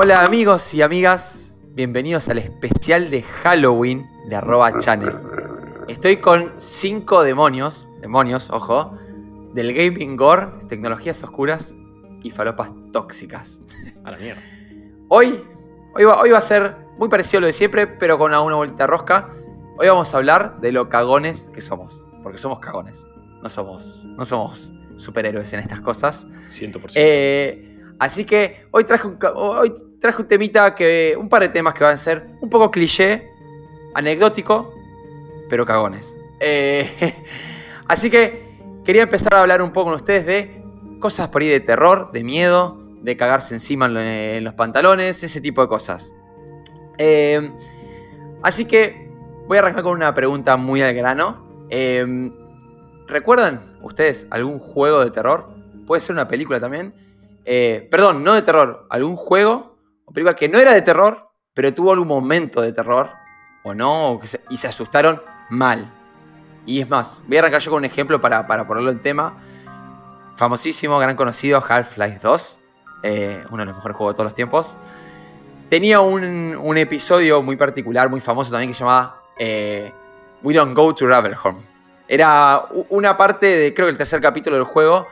Hola amigos y amigas, bienvenidos al especial de Halloween de arroba channel. Estoy con cinco demonios, demonios, ojo, del gaming gore, tecnologías oscuras y falopas tóxicas. A la mierda. Hoy, hoy, va, hoy va a ser muy parecido a lo de siempre, pero con una vuelta rosca. Hoy vamos a hablar de lo cagones que somos, porque somos cagones. No somos, no somos superhéroes en estas cosas. 100%. Eh, así que hoy traje, un, hoy traje un temita que. un par de temas que van a ser un poco cliché, anecdótico, pero cagones. Eh, así que quería empezar a hablar un poco con ustedes de cosas por ahí de terror, de miedo, de cagarse encima en, lo- en los pantalones, ese tipo de cosas. Eh, así que voy a arrancar con una pregunta muy al grano. Eh, ¿Recuerdan ustedes algún juego de terror? Puede ser una película también. Perdón, no de terror. Algún juego o película que no era de terror, pero tuvo algún momento de terror. O no, y se asustaron mal. Y es más, voy a arrancar yo con un ejemplo para, para ponerlo en tema. Famosísimo, gran conocido, Half-Life 2. eh, uno de los mejores juegos de todos los tiempos. Tenía un, un episodio muy particular, muy famoso también, que se llamaba eh, We Don't Go to Ravenholm. Era una parte de, creo que el tercer capítulo del juego,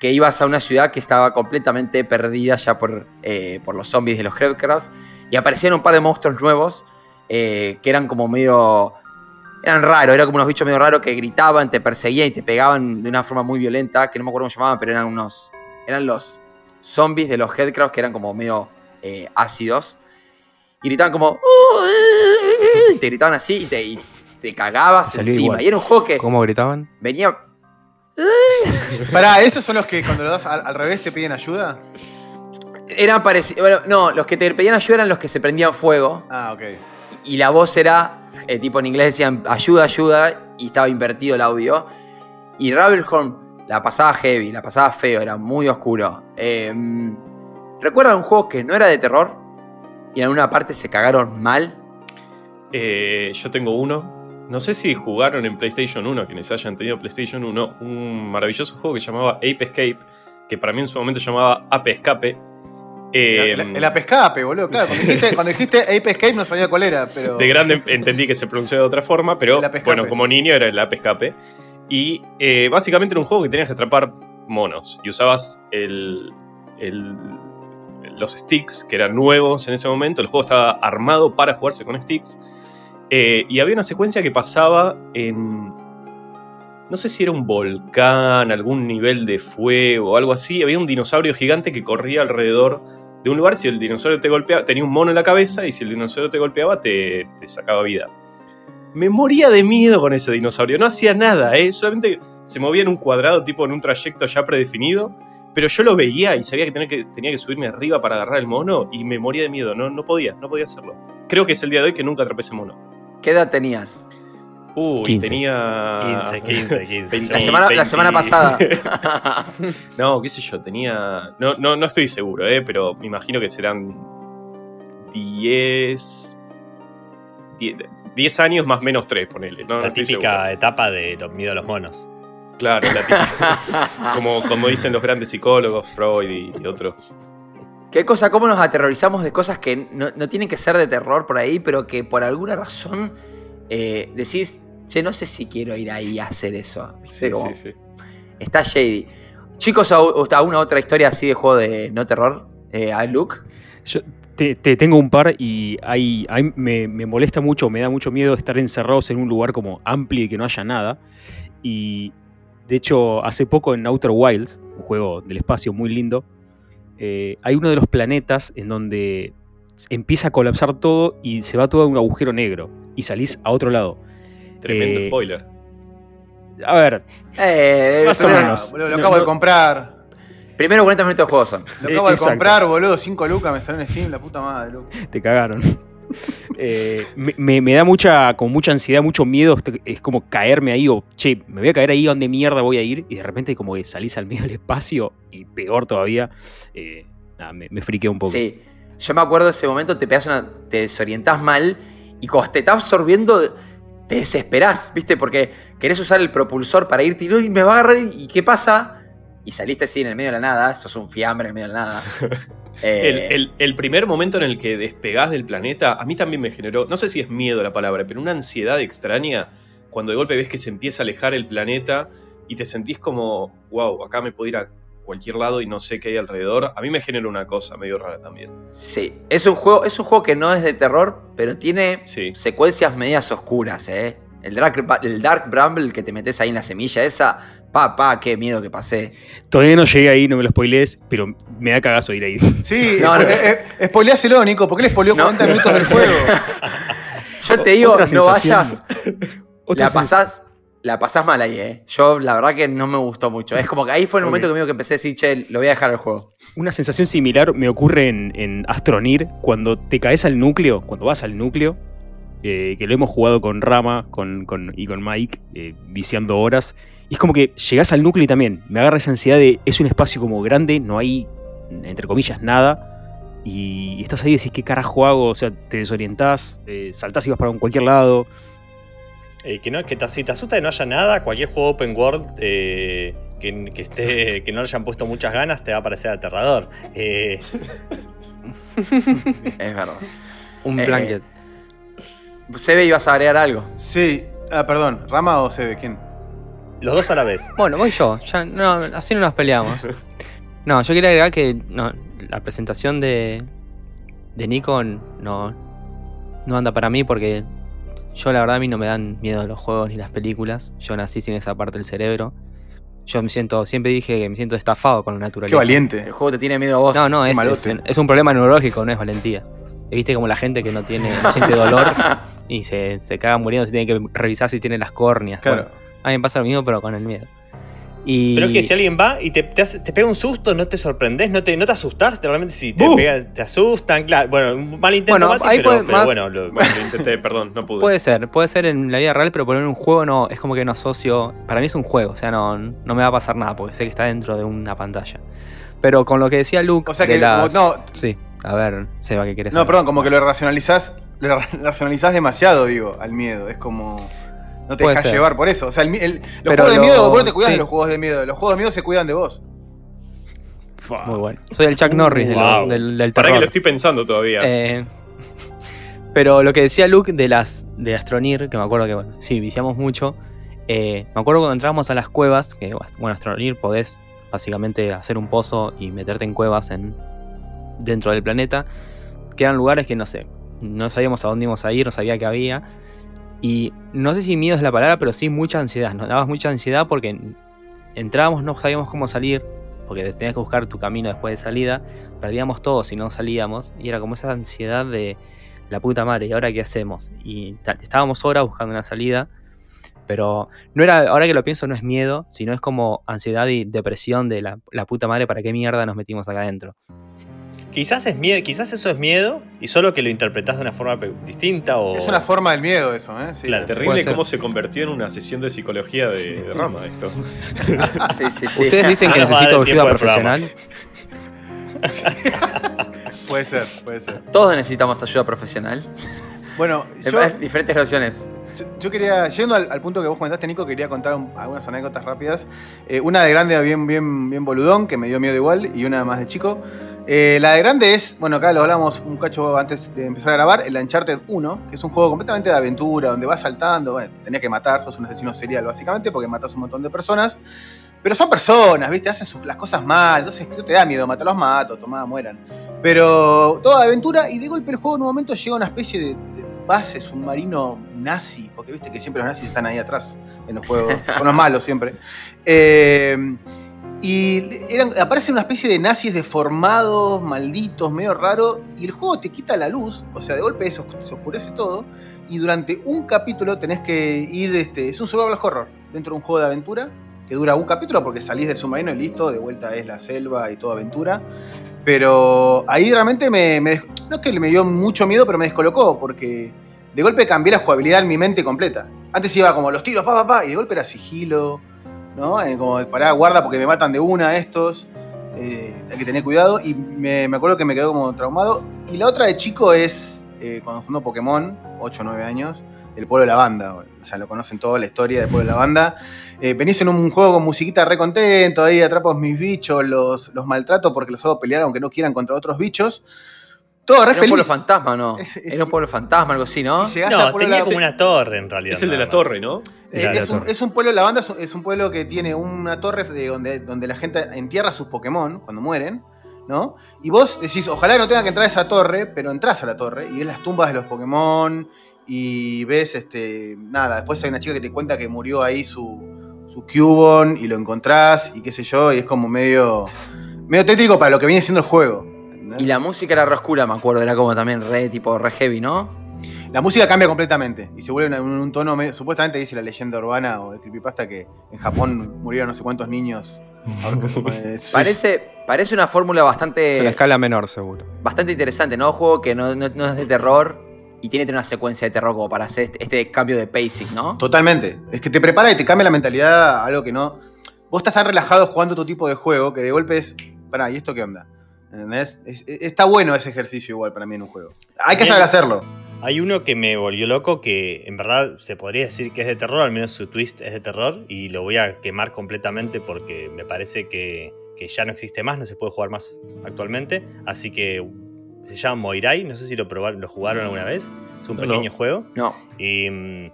que ibas a una ciudad que estaba completamente perdida ya por, eh, por los zombies de los Headcrafts. Y aparecían un par de monstruos nuevos eh, que eran como medio. Eran raros, eran como unos bichos medio raros que gritaban, te perseguían y te pegaban de una forma muy violenta, que no me acuerdo cómo se llamaban, pero eran unos. Eran los zombies de los Headcrafts que eran como medio eh, ácidos. Y gritaban como. "Uh", y te gritaban así y te, y te cagabas encima. igual. Y era un juego que ¿Cómo gritaban? venía. Pará, ¿esos son los que cuando lo das al, al revés te piden ayuda? Eran parecidos. Bueno, no, los que te pedían ayuda eran los que se prendían fuego. Ah, ok. Y la voz era, eh, tipo en inglés decían ayuda, ayuda, y estaba invertido el audio. Y Ravenholm la pasaba heavy, la pasaba feo, era muy oscuro. Eh, ¿Recuerdan un juego que no era de terror? Y en alguna parte se cagaron mal. Eh, yo tengo uno. No sé si jugaron en PlayStation 1, quienes hayan tenido PlayStation 1, un maravilloso juego que llamaba Ape Escape, que para mí en su momento llamaba Ape Escape. Eh, el, el Ape Escape, boludo. Claro, cuando dijiste, cuando dijiste Ape Escape no sabía cuál era, pero. De grande entendí que se pronunciaba de otra forma, pero bueno, como niño era el Ape Escape. Y eh, básicamente era un juego que tenías que atrapar monos y usabas el, el- los sticks, que eran nuevos en ese momento. El juego estaba armado para jugarse con sticks. Eh, y había una secuencia que pasaba en. No sé si era un volcán, algún nivel de fuego algo así. Había un dinosaurio gigante que corría alrededor de un lugar. Si el dinosaurio te golpeaba, tenía un mono en la cabeza y si el dinosaurio te golpeaba, te, te sacaba vida. Me moría de miedo con ese dinosaurio. No hacía nada, ¿eh? Solamente se movía en un cuadrado, tipo en un trayecto ya predefinido. Pero yo lo veía y sabía que tenía que, tenía que subirme arriba para agarrar el mono y me moría de miedo. No, no podía, no podía hacerlo. Creo que es el día de hoy que nunca atrapé ese mono. ¿Qué edad tenías? Uy, 15. tenía. 15, 15, 15. 20, La semana, la 20. semana pasada. No, qué sé yo, tenía. No, no, no estoy seguro, ¿eh? pero me imagino que serán 10. 10, 10 años más menos 3, ponele. No, no La estoy típica etapa de los miedo a los monos. Claro, la típica. como, como dicen los grandes psicólogos, Freud y, y otros. ¿Qué cosa? ¿Cómo nos aterrorizamos de cosas que no, no tienen que ser de terror por ahí, pero que por alguna razón eh, decís, che, no sé si quiero ir ahí a hacer eso? Sí, Como, sí, sí. Está shady. Chicos, ¿a- ¿alguna otra historia así de juego de no terror? Eh, ¿A Luke? Yo te, te tengo un par y hay, hay- me, me molesta mucho, me da mucho miedo estar encerrados en un lugar como amplio y que no haya nada. Y de hecho, hace poco en Outer Wilds, un juego del espacio muy lindo, eh, hay uno de los planetas en donde empieza a colapsar todo y se va todo a un agujero negro y salís a otro lado. Tremendo Eh, spoiler. A ver, Eh, Más o menos. Boludo, lo acabo no. de comprar. Primero 40 minutos de juego son. Lo acabo de Exacto. comprar, boludo. 5 lucas me salió en Steam, la puta madre, loco. te cagaron. Eh, me, da mucha, como mucha ansiedad, mucho miedo. este- Es como caerme ahí o, che, me voy a caer ahí, ¿a dónde mierda voy a ir? Y de repente como que salís al medio del espacio y peor todavía, eh, nada, me, me friquea un poco. Sí. Yo me acuerdo de ese momento, te pegas una. te desorientás mal y cuando te estás absorbiendo, te desesperás, ¿viste? Porque querés usar el propulsor para irte y me va a agarrar y ¿qué pasa? Y saliste así en el medio de la nada, sos un fiambre en el medio de la nada. Eh, El, el- el primer momento en el que despegás del planeta, a mí también me generó, no sé si es miedo la palabra, pero una ansiedad extraña cuando de golpe ves que se empieza a alejar el planeta y te sentís como, wow, acá me puedo ir a cualquier lado y no sé qué hay alrededor. A mí me genera una cosa medio rara también. Sí, es un, juego, es un juego que no es de terror, pero tiene Sí. secuencias medias oscuras, ¿eh? El Dark, el Dark Bramble que te metes ahí en la semilla esa, pa, pa, qué miedo que pasé. Todavía no llegué ahí, no me lo spoilees, pero me da cagazo ir ahí. Sí, No, no, no. eh, eh, spoileáselo, Nico, porque él spoileó No. 40 minutos del juego. Yo te digo, Otra no sensación. vayas, Otra la pasás, la pasás mal ahí, ¿eh? Yo la verdad que no me gustó mucho. Es como que ahí fue el momento que medio que empecé a decir, che, lo voy a dejar al juego. Una sensación similar me ocurre en, en Astronir cuando te caes al núcleo, cuando vas al núcleo, eh, que lo hemos jugado con Rama con, con- y con Mike, eh, viciando horas. Y es como que llegás al núcleo y también me agarra esa ansiedad de es un espacio como grande, no hay, entre comillas, nada. Y estás ahí y decís, ¿qué carajo hago? O sea, te desorientás, eh, saltás y vas para cualquier lado. Eh, que, no, que te, si te asusta que no haya nada, cualquier juego open world eh, que, que esté, que no le hayan puesto muchas ganas te va a parecer aterrador. Eh, Es verdad. Un Eh, blanket. Sebe, ibas a agregar algo. Sí, ah, perdón, ¿Rama o Sebe? ¿Quién? Los dos a la vez. Bueno, voy yo. Ya, no, así no nos peleamos. No, yo quería agregar que no, la presentación de, de Nico no, no anda para mí porque yo la verdad a mí no me dan miedo los juegos ni las películas. Yo nací sin esa parte del cerebro. Yo me siento, siempre dije que me siento estafado con la naturaleza. Qué valiente. El juego te tiene miedo a vos. No, no, es, es, es un problema neurológico, no es valentía. Viste como la gente que no tiene, no siente dolor y se, se caga muriendo, se tiene que revisar si tiene las córneas. Claro. Bueno, a mí me pasa lo mismo, pero con el miedo. Y... Pero es que si alguien va y te, te, hace- te pega un susto, no te sorprendes, no te, no te asustás, realmente si te, pega- te asustan, claro. Bueno, un mal intento, Bueno, ahí pero, puede- pero más- bueno, lo- Bueno, lo intenté, perdón, no pude. Puede ser, puede ser en la vida real, pero poner un juego no, es como que no asocio. Para mí es un juego, o sea, no, no me va a pasar nada porque sé que está dentro de una pantalla. Pero con lo que decía Luke, O sea de que, las- como- no, Sí, a ver, Seba, ¿qué querés no, saber? perdón, como que lo racionalizás, lo ra- racionalizás demasiado, digo, al miedo. Es como. No te Puede dejas ser. llevar por eso. O sea, el, mi- el- los Pero juegos de lo- miedo, vos no te cuidas sí. de los juegos de miedo. Los juegos de miedo se cuidan de vos. Muy bueno. Soy el Chuck Norris de lo- Wow. del, del Para que terror. lo estoy pensando todavía. Eh, pero lo que decía Luke de las de Astronir, que me acuerdo que, bueno, sí, viciamos mucho. eh, me acuerdo cuando entrábamos a las cuevas, que, bueno, Astronir podés básicamente hacer un pozo y meterte en cuevas en, dentro del planeta, que eran lugares que, no sé, no sabíamos a dónde íbamos a ir, no sabía que había. Y no sé si miedo es la palabra, pero sí mucha ansiedad. Nos daba mucha ansiedad porque entrábamos, no sabíamos cómo salir, porque tenías que buscar tu camino después de salida. Perdíamos todo si no salíamos. Y era como esa ansiedad de la puta madre, ¿y ahora qué hacemos? Y estábamos horas buscando una salida. Pero no era, ahora que lo pienso, no es miedo, sino es como ansiedad y depresión de la, la puta madre, ¿para qué mierda nos metimos acá adentro? Quizás es miedo, quizás eso es miedo y solo que lo interpretás de una forma distinta o. Es una forma del miedo eso, ¿eh? Sí. Claro, Terrible cómo se convirtió en una sesión de psicología de, de rama esto. Sí, sí, sí. Ustedes dicen que necesito ayuda profesional. Puede ser, puede ser. Todos necesitamos ayuda profesional. Bueno, En yo, diferentes relaciones. yo- yo quería, yendo al, al punto que vos comentaste, Nico, quería contar un- algunas anécdotas rápidas. Eh, una de grande, bien, bien, bien boludón, que me dio miedo igual, y una más de chico. Eh, la de grande es, bueno, acá lo hablamos un cacho antes de empezar a grabar, el Uncharted 1, que es un juego completamente de aventura, donde vas saltando, bueno, tenés que matar, sos un asesino serial básicamente, porque matas un montón de personas. Pero son personas, ¿viste? Hacen sus- las cosas mal, entonces te da miedo, matarlos mato, tomá, mueran. Pero toda aventura, y de golpe el juego en un momento llega a una especie de, de base submarino nazi, porque viste que siempre los nazis están ahí atrás en los juegos, son los malos siempre. Eh, y eran, aparece una especie de nazis deformados, malditos, medio raro, y el juego te quita la luz, o sea, de golpe se, os- se oscurece todo, y durante un capítulo tenés que ir, este, es un survival horror, dentro de un juego de aventura, que dura un capítulo porque salís del submarino y listo, de vuelta es la selva y toda aventura. Pero ahí realmente me, no es que me dio mucho miedo, pero me descolocó, porque de golpe cambié la jugabilidad en mi mente completa. Antes iba como los tiros, pa, pa, pa, y de golpe era sigilo, ¿no? Eh, como pará, guarda porque me matan de una estos. eh, hay que tener cuidado. Y me, me acuerdo que me quedó como traumado. Y la otra de chico es, eh, cuando jugando Pokémon, 8 o 9 años, el pueblo de la banda. O sea, lo conocen toda la historia del pueblo de la banda. Eh, venís en un juego con musiquita re contento, ahí a mis bichos, los, los maltrato porque los hago pelear aunque no quieran contra otros bichos. Todo re Era un pueblo feliz. fantasma, ¿no? Es- es- Era un pueblo fantasma, algo así, ¿no? No, tenía la- como una torre en realidad. Es el de la más. torre, ¿no? Es, un, torre. es un pueblo la banda, es un, es un pueblo que tiene una torre de donde, donde la gente entierra sus Pokémon cuando mueren, ¿no? Y vos decís, ojalá no tenga que entrar a esa torre, pero entras a la torre y ves las tumbas de los Pokémon y ves, este, nada, después hay una chica que te cuenta que murió ahí su, su Cubone y lo encontrás y qué sé yo, y es como medio, medio tétrico para lo que viene siendo el juego. ¿Entendés? Y la música era re oscura, me acuerdo. Era como también re, tipo, re heavy, ¿no? La música cambia completamente y se vuelve un, un tono medio- Supuestamente dice la leyenda urbana o el creepypasta que en Japón murieron no sé cuántos niños. Parece, parece una fórmula En la bastante, escala menor, seguro. bastante interesante, ¿no? Un juego que no, no- no es de terror y tiene que tener una secuencia de terror como para hacer este, este cambio de pacing, ¿no? Totalmente. Es que te prepara y te cambia la mentalidad a algo que no. Vos estás tan relajado jugando tu tipo de juego que de golpe es. Pará, ¿y esto qué onda? ¿Entendés? Es- es- está bueno ese ejercicio igual para mí en un juego. Hay que Bien. saber hacerlo. Hay uno que me volvió loco que en verdad se podría decir que es de terror, al menos su twist es de terror, y lo voy a quemar completamente porque me parece que, que ya no existe más, no se puede jugar más actualmente. Así que se llama Moirai, no sé si lo probaron, lo jugaron alguna vez. Es un No, pequeño no. juego. No. Y, mm,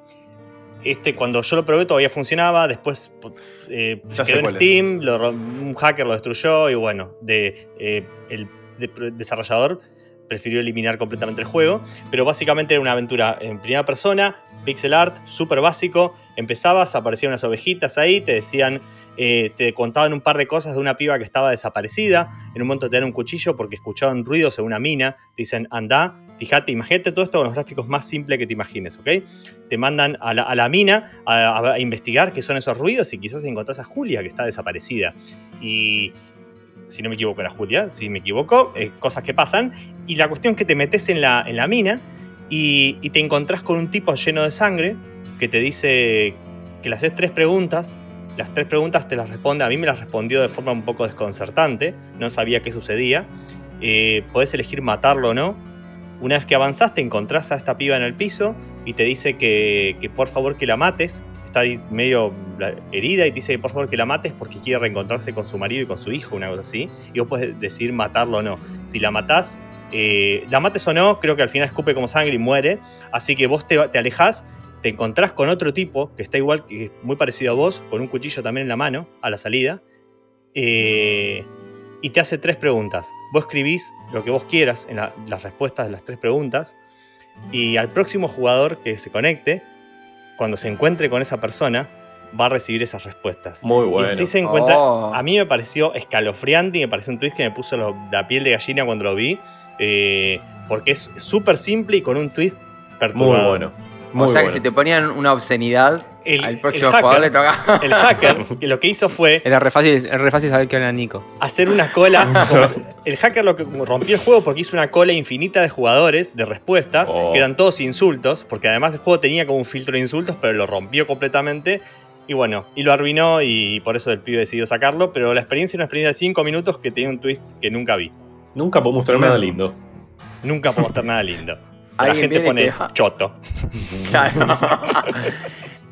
este, cuando yo lo probé todavía funcionaba, después eh, se quedó en. Steam, lo un hacker lo destruyó y bueno, de, eh, el de- desarrollador prefirió eliminar completamente el juego, pero básicamente era una aventura en primera persona, pixel art, súper básico, empezabas, aparecían unas ovejitas ahí, te decían, eh, te contaban un par de cosas de una piba que estaba desaparecida, en un momento te dan un cuchillo porque escuchaban ruidos en una mina, dicen, anda, fíjate, imagínate todo esto con los gráficos más simples que te imagines, ¿ok? Te mandan a la, a la mina a, a investigar qué son esos ruidos y quizás encontrás a Julia que está desaparecida. Y si no me equivoco era Julia, si me equivoco, eh, cosas que pasan. Y la cuestión es que te metes en la, en la mina y, te encontrás con un tipo lleno de sangre que te dice que le haces tres preguntas. Las tres preguntas te las responde, a mí me las respondió de forma un poco desconcertante, no sabía qué sucedía. Eh, podés elegir matarlo o no. Una vez que avanzaste, encontrás a esta piba en el piso y te dice que, que por favor que la mates. Está ahí medio herida y te dice por favor que la mates porque quiere reencontrarse con su marido y con su hijo, una cosa así. Y vos puedes decidir matarlo o no. Si la matás, eh, la mates o no, creo que al final escupe como sangre y muere. Así que vos te, te alejás, te encontrás con otro tipo que está igual, que muy parecido a vos, con un cuchillo también en la mano, a la salida. Eh, y te hace tres preguntas. Vos escribís lo que vos quieras en la- las respuestas de las tres preguntas. Y al próximo jugador que se conecte, cuando se encuentre con esa persona, va a recibir esas respuestas. Muy Y bueno. así se encuentra. Oh. A mí me pareció escalofriante y me pareció un twist que me puso lo- la piel de gallina cuando lo vi. eh, porque es súper simple y con un twist Muy perturbador. bueno. Muy o sea bueno. que si te ponían una obscenidad, El- al próximo el hacker- jugador le toca. El hacker que lo que hizo fue Era re fácil, es re fácil saber que era Nico. hacer una cola. el hacker lo que rompió el juego porque hizo una cola infinita de jugadores, de respuestas, Oh. que eran todos insultos, porque además el juego tenía como un filtro de insultos, pero lo rompió completamente. Y bueno, y lo arruinó y por eso el pibe decidió sacarlo, pero la experiencia era una experiencia de 5 minutos que tenía un twist que nunca vi. Nunca puedo mostrar nada lindo. Nunca puedo mostrar nada lindo. La gente pone choto. Claro.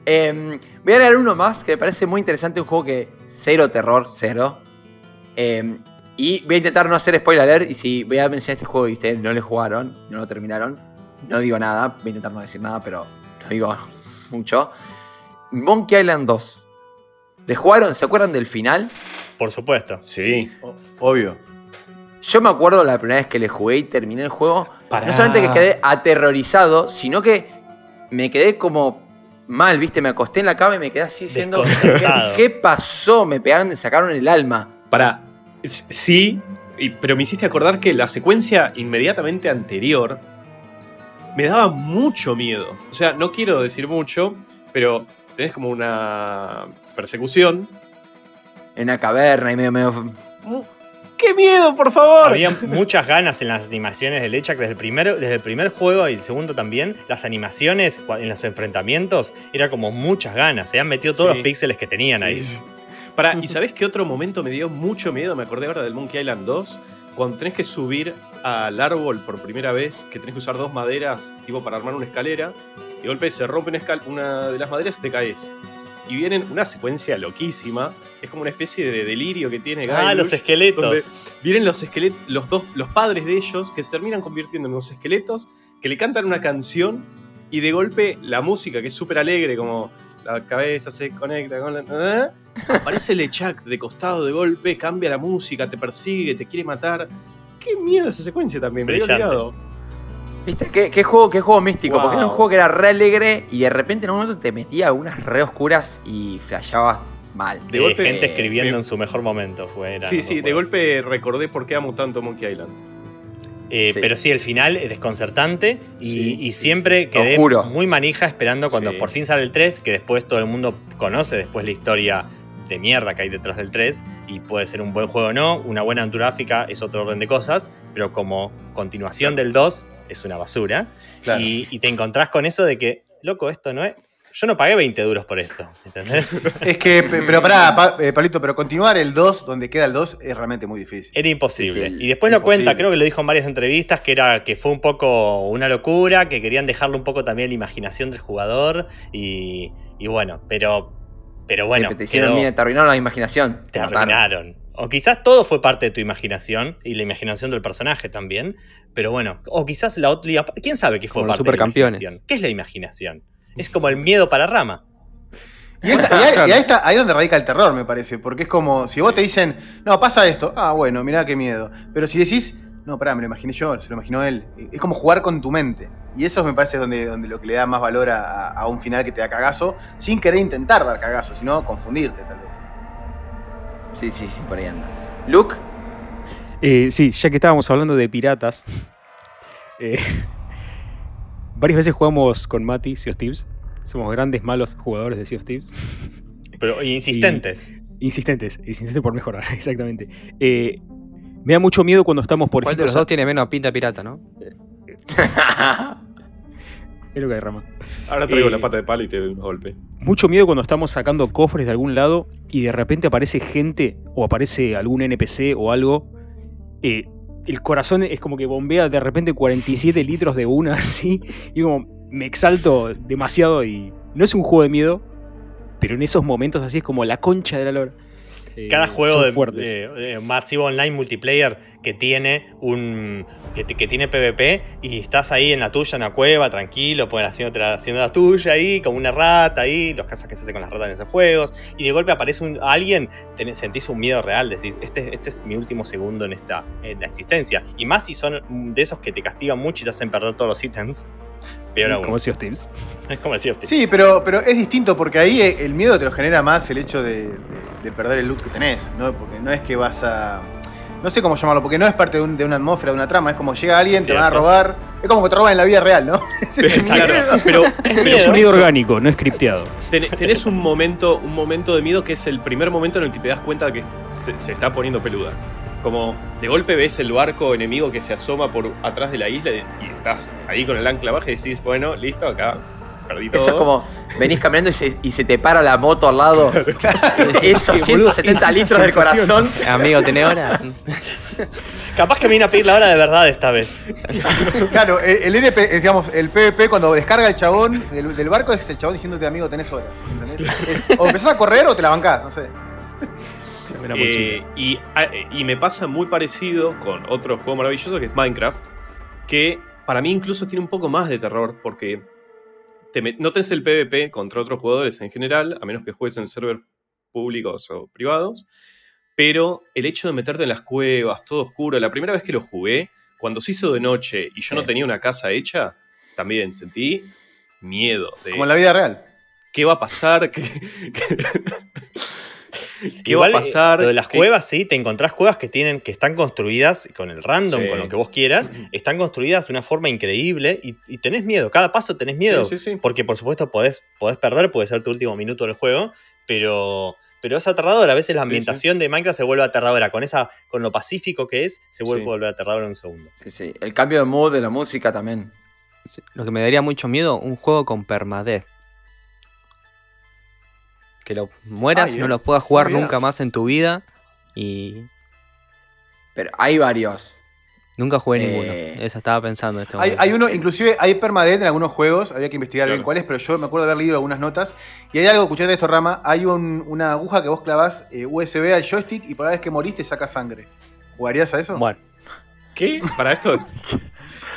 Em, voy a leer uno más que me parece muy interesante, un juego que cero terror, cero. Em, y voy a intentar no hacer spoiler alert, y si voy a mencionar este juego y ustedes no lo jugaron, no lo terminaron, no digo nada, voy a intentar no decir nada, pero no digo mucho. Monkey Island 2. ¿Le jugaron? ¿Se acuerdan del final? Por supuesto. Sí. O- Obvio. Yo me acuerdo la primera vez que le jugué y terminé el juego. Pará. No solamente que quedé aterrorizado, sino que me quedé como mal, ¿viste? Me acosté en la cama y me quedé así diciendo, ¿qué, pasó? Me pegaron, me sacaron el alma. Para. Sí, pero me hiciste acordar que la secuencia inmediatamente anterior me daba mucho miedo. O sea, no quiero decir mucho, pero tenés como una persecución. En una caverna y medio, medio... ¡Qué miedo, por favor! Había muchas ganas en las animaciones del Echak desde el, primero, desde el primer juego y el segundo también. Las animaciones en los enfrentamientos era como muchas ganas. Se han metido todos Sí. los píxeles que tenían Sí, ahí. sí. Pará, ¿y sabés qué otro momento me dio mucho miedo? Me acordé ahora del Monkey Island 2. Cuando tenés que subir al árbol por primera vez, que tenés que usar dos maderas, tipo para armar una escalera, de golpe se rompe una, una de las maderas y te caes. Y vienen una secuencia loquísima. Es como una especie de delirio que tiene Ah, Guybrush, los esqueletos. donde vienen los esqueletos, los dos, los padres de ellos, que se terminan convirtiendo en unos esqueletos, que le cantan una canción y de golpe la música, que es súper alegre, como la cabeza se conecta con la. ¿eh? Aparece Lechak de costado de golpe, cambia la música, te persigue, te quiere matar. Qué miedo esa secuencia también, me. ¿Viste? ¿Qué, qué juego, qué juego místico, porque era un juego que era re alegre y de repente en un momento te metía a unas re oscuras y flasheabas mal. De De golpe- gente Eh, escribiendo me- en su mejor momento. Fue, Sí, sí, de golpe recordé por qué amo tanto Monkey Island. Eh, Sí. Pero sí, el final es desconcertante y, Sí, y siempre sí. quedé muy manija esperando cuando Sí. por fin sale el 3, que después todo el mundo conoce después la historia de mierda que hay detrás del 3 y puede ser un buen juego o no, una buena aventura gráfica es otro orden de cosas, pero como continuación del 2 es una basura Claro. y, y te encontrás con eso de que, loco, esto no es... Yo no pagué 20 duros por esto, ¿entendés? Es que, pe- pero pará, Pa- eh, Pablito, pero continuar el 2, donde queda el 2, es realmente muy difícil. Era imposible. Sí, sí, y después lo imposible. cuenta, creo que lo dijo en varias entrevistas, que era que fue un poco una locura, que querían dejarle un poco también la imaginación del jugador. Y, y bueno, pero, pero bueno, Siempre te hicieron quedó- miedo, te arruinaron la imaginación. te mataron. arruinaron. O quizás todo fue parte de tu imaginación y la imaginación del personaje también. Pero bueno, o quizás la otra. ¿Quién sabe qué fue Como los parte de la imaginación? ¿Qué es la imaginación? Es como el miedo para rama. Y, esta- y ahí, y ahí está, ahí es donde radica el terror, me parece. Porque es como, si vos te dicen, no, pasa esto, ah, bueno, mirá qué miedo. Pero si decís, no, pará, me lo imaginé yo, se lo imaginó él. Es como jugar con tu mente. Y eso me parece donde, donde lo que le da más valor a, a un final que te da cagazo, sin querer intentar dar cagazo, sino confundirte, tal vez. Sí, sí, sí, por ahí anda. Luke, Eh, sí, ya que estábamos hablando de piratas, eh, varias veces jugamos con Mati, Sea of Thieves. Somos grandes, malos jugadores de Sea of Thieves. Pero insistentes. Insistentes, insistentes por mejorar, exactamente. Eh, me da mucho miedo cuando estamos, por ¿Cuál de ejemplo, los dos tiene menos pinta pirata, no? Es lo que hay, Rama. Ahora traigo Eh, la pata de palo y te doy un golpe. Mucho miedo cuando estamos sacando cofres de algún lado y de repente aparece gente o aparece algún NPC o algo. eh, el corazón es como que bombea de repente 47 litros de una así. Y como me exalto demasiado y no es un juego de miedo, pero en esos momentos así es como la concha de la lora. Eh, Cada juego de, masivo online multiplayer que tiene un que, tiene PvP y estás ahí en la tuya, en la cueva, tranquilo, pues haciendo, la- haciendo la tuya ahí, como una rata ahí, los casos que se hacen con las ratas en esos juegos, y de golpe aparece un, alguien, tenés- sentís un miedo real, decís, este, este es mi último segundo en esta en la existencia. Y más si son de esos que te castigan mucho y te hacen perder todos los ítems. Peor aún. como Sea of Thieves. Es como decía usted. Sí, pero, pero es distinto porque ahí el miedo te lo genera más el hecho de, de- de perder el loot que tenés, ¿no? Porque no es que vas a. No sé cómo llamarlo, porque no es parte de, un- de una atmósfera, de una trama, es como llega alguien, te van a robar. Es como que te roban en la vida real, ¿no? Pero, Pero es un miedo orgánico, no es scripteado. ten- tenés un momento, un momento de miedo que es el primer momento en el que te das cuenta que se, se está poniendo peluda. Como de golpe ves el barco enemigo que se asoma por atrás de la isla y, estás ahí con el ancla baja y decís, bueno, listo, acá perdí todo. eso es como venís caminando y se, y se te para la moto al lado. Esos Sí, boludo, 170 esa litros del corazón. Amigo, ¿tenés hora? Capaz que me vine a pedir la hora de verdad esta vez. Claro, el, el NP, eh, digamos, el PvP cuando descarga el chabón del, del barco es el chabón diciéndote, amigo, tenés hora. ¿entendés? Es- o empezás a correr o te la bancás, no sé. Eh, mochila. y, a- y me pasa muy parecido con otro juego maravilloso que es Minecraft, que para mí incluso tiene un poco más de terror porque te no tenés el PvP contra otros jugadores en general, a menos que juegues en servers públicos o privados, pero el hecho de meterte en las cuevas, todo oscuro, la primera vez que lo jugué, cuando se hizo de noche y yo no tenía una casa hecha, también sentí miedo de Como en la vida real. qué va a pasar, qué, qué- qué Igual, va eh, a pasar. Lo de las qué- cuevas, sí, te encontrás cuevas que tienen, que están construidas con el random, Sí. con lo que vos quieras, están construidas de una forma increíble y, y tenés miedo. Cada paso tenés miedo. Sí, sí, sí. Porque por supuesto podés, podés perder, puede ser tu último minuto del juego, pero, pero es aterrador. A veces la Sí, ambientación de Minecraft se vuelve aterradora. Con esa, con lo pacífico que es, se vuelve Sí. a volver aterrador en un segundo. Sí, sí. El cambio de mood de la música también. Sí, Lo que me daría mucho miedo, un juego con permadeath. Que lo mueras, Ay, no lo puedas jugar Dios. nunca más en tu vida. Y Pero hay varios. Nunca jugué Eh, ninguno. Eso estaba pensando en este Hay, momento. hay uno, inclusive hay permadeath en algunos juegos, había que investigar Claro. bien cuáles, pero yo me acuerdo de haber leído algunas notas. Y hay algo, escuchate esto, Rama, hay un- una aguja que vos clavás eh, USB al joystick y cada vez que morís te saca sangre. ¿Jugarías a eso? Bueno, ¿Qué? ¿Para esto? ¿Es,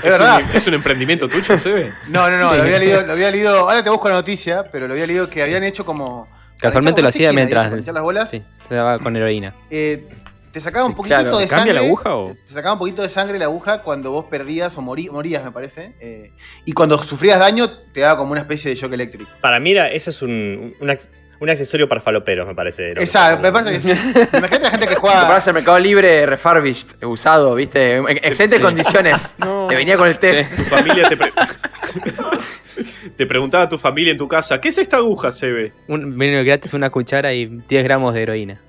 es verdad. un, ¿Es un emprendimiento tuyo, Sebe? No, no, no, lo había leído, lo había leído, ahora te busco la noticia, pero lo había leído que habían hecho como... casualmente lo hacía mientras. hinchar las bolas. Sí, se daba con heroína. Eh, te sacaba un claro. de ¿Se cambia sangre. la aguja o? Te sacaba un poquito de sangre la aguja cuando vos perdías o morí- morías, me parece. eh, y cuando sufrías daño, te daba como una especie de shock eléctrico. Para mí, era- eso es un, un accesorio para faloperos, me parece. estás me parece que sí. Imagínate la gente que juega. compras el Mercado Libre refurbished, usado, ¿viste? En excelentes condiciones. No. Te venía con el test. Tu familia te, pre- te preguntaba a tu familia en tu casa, ¿qué es esta aguja, Sebe? Un, viene gratis una cuchara y 10 gramos de heroína.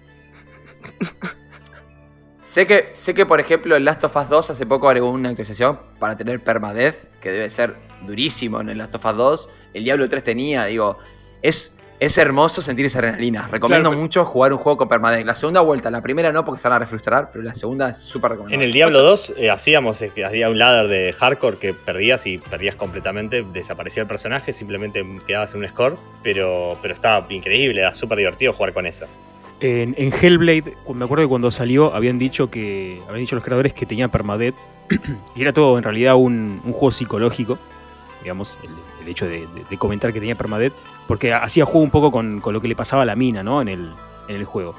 Sé que, sé que, por ejemplo, el Last of Us 2 hace poco agregó una actualización para tener permadeath, que debe ser durísimo en el Last of Us 2. El Diablo 3 tenía, digo, es, es hermoso sentir esa adrenalina. Recomiendo Claro, mucho jugar un juego con permadeath. La segunda vuelta, la primera no porque se van a refrustrar, pero la segunda es súper En recomendable. el Diablo 2 eh, hacíamos, eh, que había un ladder de hardcore que perdías y perdías completamente, desaparecía el personaje, simplemente quedabas en un score, pero, pero estaba increíble, era súper divertido jugar con eso. En, en Hellblade, me acuerdo que cuando salió habían dicho que habían dicho los creadores que tenía permadeath y era todo en realidad un, un juego psicológico, digamos, el, el hecho de, de- de comentar que tenía permadeath, porque hacía juego un poco con, con lo que le pasaba a la mina, ¿no? En el, en el juego.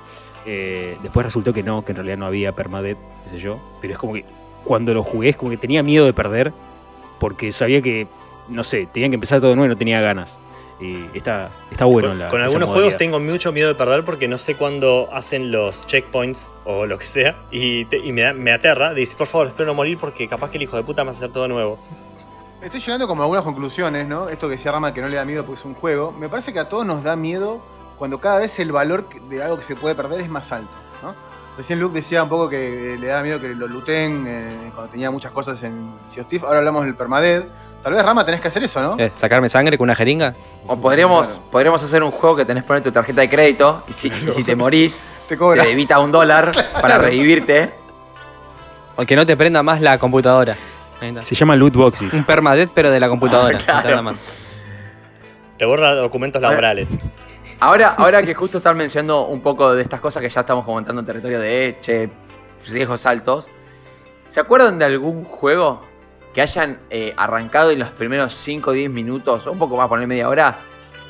Eh, después resultó que no, que en realidad no había permadeath, qué sé yo, pero es como que cuando lo jugué es como que tenía miedo de perder porque sabía que, no sé, tenían que empezar todo de nuevo y no tenía ganas. Y está, está bueno con la, con algunos modalidad. juegos tengo mucho miedo de perder porque no sé cuándo hacen los checkpoints o lo que sea y, te- y me, da- me aterra. Dice, por favor, espero no morir porque capaz que el hijo de puta me hace hacer todo nuevo. Estoy llegando como a algunas conclusiones, ¿no? Esto que decía Rama que no le da miedo porque es un juego. Me parece que a todos nos da miedo cuando cada vez el valor de algo que se puede perder es más alto, ¿no? Recién Luke decía un poco que eh, le da miedo que lo looten eh, cuando tenía muchas cosas en Sea of. Ahora hablamos del permadeath. Tal vez Rama tenés que hacer eso, ¿no? Eh, ¿Sacarme sangre con una jeringa? O podríamos, Claro. podríamos hacer un juego que tenés que poner tu tarjeta de crédito y si, y si te morís, Te cobra. te evita un dólar para revivirte. O que no te prenda más la computadora. Ahí está. Se llama loot boxes. Un permadeath, pero de la computadora. Claro. nada más. Te borra documentos laborales. Ahora, ahora que justo están mencionando un poco de estas cosas que ya estamos comentando en territorio de che, riesgos altos, ¿se acuerdan de algún juego que hayan eh, arrancado en los primeros 5 o 10 minutos, o un poco más, poner media hora,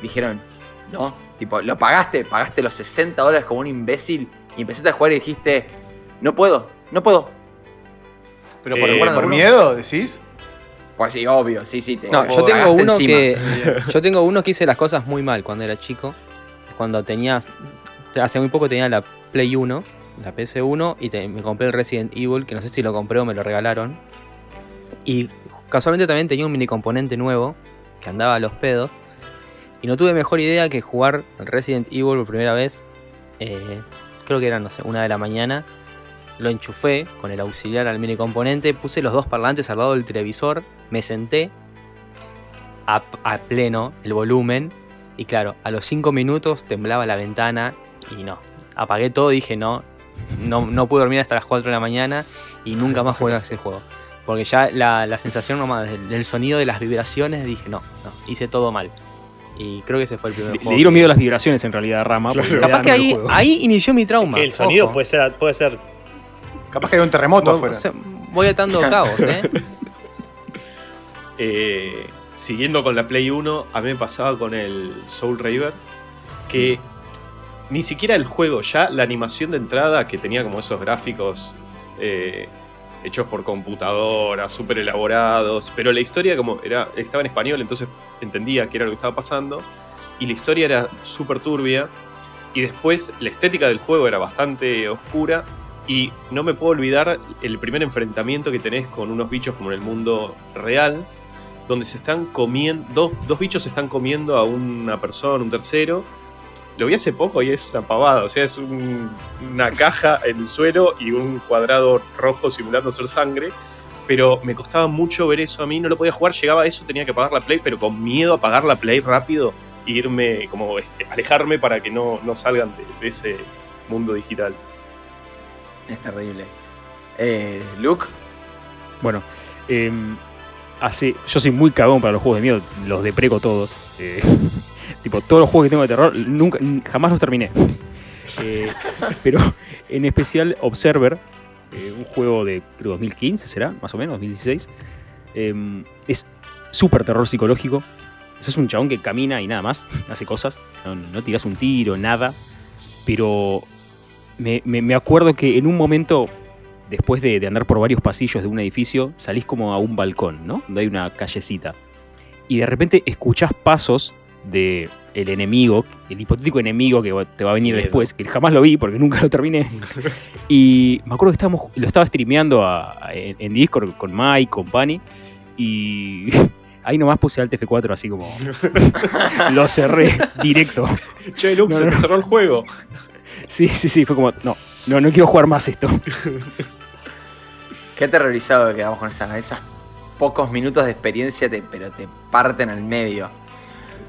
dijeron, no, tipo, lo pagaste, pagaste los 60 dólares como un imbécil y empezaste a jugar y dijiste, no puedo, no puedo. Pero por, Eh, por miedo, decís. Pues sí, obvio, sí, sí. Te, No, yo tengo uno encima. que. Yo tengo uno que hice las cosas muy mal cuando era chico. Cuando tenía. Hace muy poco tenía la Play 1, la PS1, y te- me compré el Resident Evil, que no sé si lo compré o me lo regalaron. Y casualmente también tenía un mini componente nuevo, que andaba a los pedos. Y no tuve mejor idea que jugar el Resident Evil por primera vez. eh, creo que era, no sé, una de la mañana. Lo enchufé con el auxiliar al mini componente, puse los dos parlantes al lado del televisor, me senté a, a pleno el volumen y claro, a los 5 minutos temblaba la ventana y no, apagué todo dije no, no, no pude dormir hasta las 4 de la mañana y nunca más jugué a ese juego. Porque ya la, la sensación nomás del, del sonido de las vibraciones dije no, no, hice todo mal. Y creo que ese fue el primer Le, juego. le dieron miedo las vibraciones en realidad a Rama. Capaz que ahí, inició mi trauma. que el sonido ojo. puede ser, puede ser Capaz que hay un terremoto Voy- afuera. o sea, voy atando cabos, ¿eh? Eh, siguiendo con la Play 1, a mí me pasaba con el Soul Raver que ni siquiera el juego, ya la animación de entrada que tenía como esos gráficos eh, hechos por computadora, súper elaborados, pero la historia como era, estaba en español, entonces entendía qué era lo que estaba pasando, y la historia era súper turbia, y después la estética del juego era bastante oscura, y no me puedo olvidar el primer enfrentamiento que tenés con unos bichos como en el mundo real, donde se están comiendo, dos, dos bichos se están comiendo a una persona, un tercero. Lo vi hace poco y es una pavada, o sea, es un- una caja en el suelo y un cuadrado rojo simulando ser sangre. Pero me costaba mucho ver eso a mí, no lo podía jugar, llegaba a eso, tenía que apagar la play, pero con miedo a apagar la play rápido e irme, como alejarme para que no, no salgan de ese mundo digital. Es terrible. Eh, Luke, Bueno, hace, yo soy muy cagón para los juegos de miedo, los depreco todos. eh, tipo, todos los juegos que tengo de terror, nunca, jamás los terminé. Eh, pero en especial Observer, eh, un juego de creo 2015 será, más o menos, 2016. em, es súper terror psicológico. Sos un chabón que camina y nada más, hace cosas. No, no tirás un tiro, nada. Pero me, me- me acuerdo que en un momento, después de, de andar por varios pasillos de un edificio, salís como a un balcón, ¿no? Donde hay una callecita. Y de repente escuchás pasos de el enemigo, el hipotético enemigo que te va a venir Miedo. después, que jamás lo vi porque nunca lo terminé. y me acuerdo que estábamos, lo estaba streameando a- a- en, en Discord con Mike, con Pani, y ahí nomás puse Alt F4 así como lo cerré directo. Che, No, se te cerró el juego. Sí, sí, sí, fue como, no, no, no quiero jugar más esto. Qué aterrorizado que quedamos con esa, esas pocos minutos de experiencia, te- pero te parten al medio.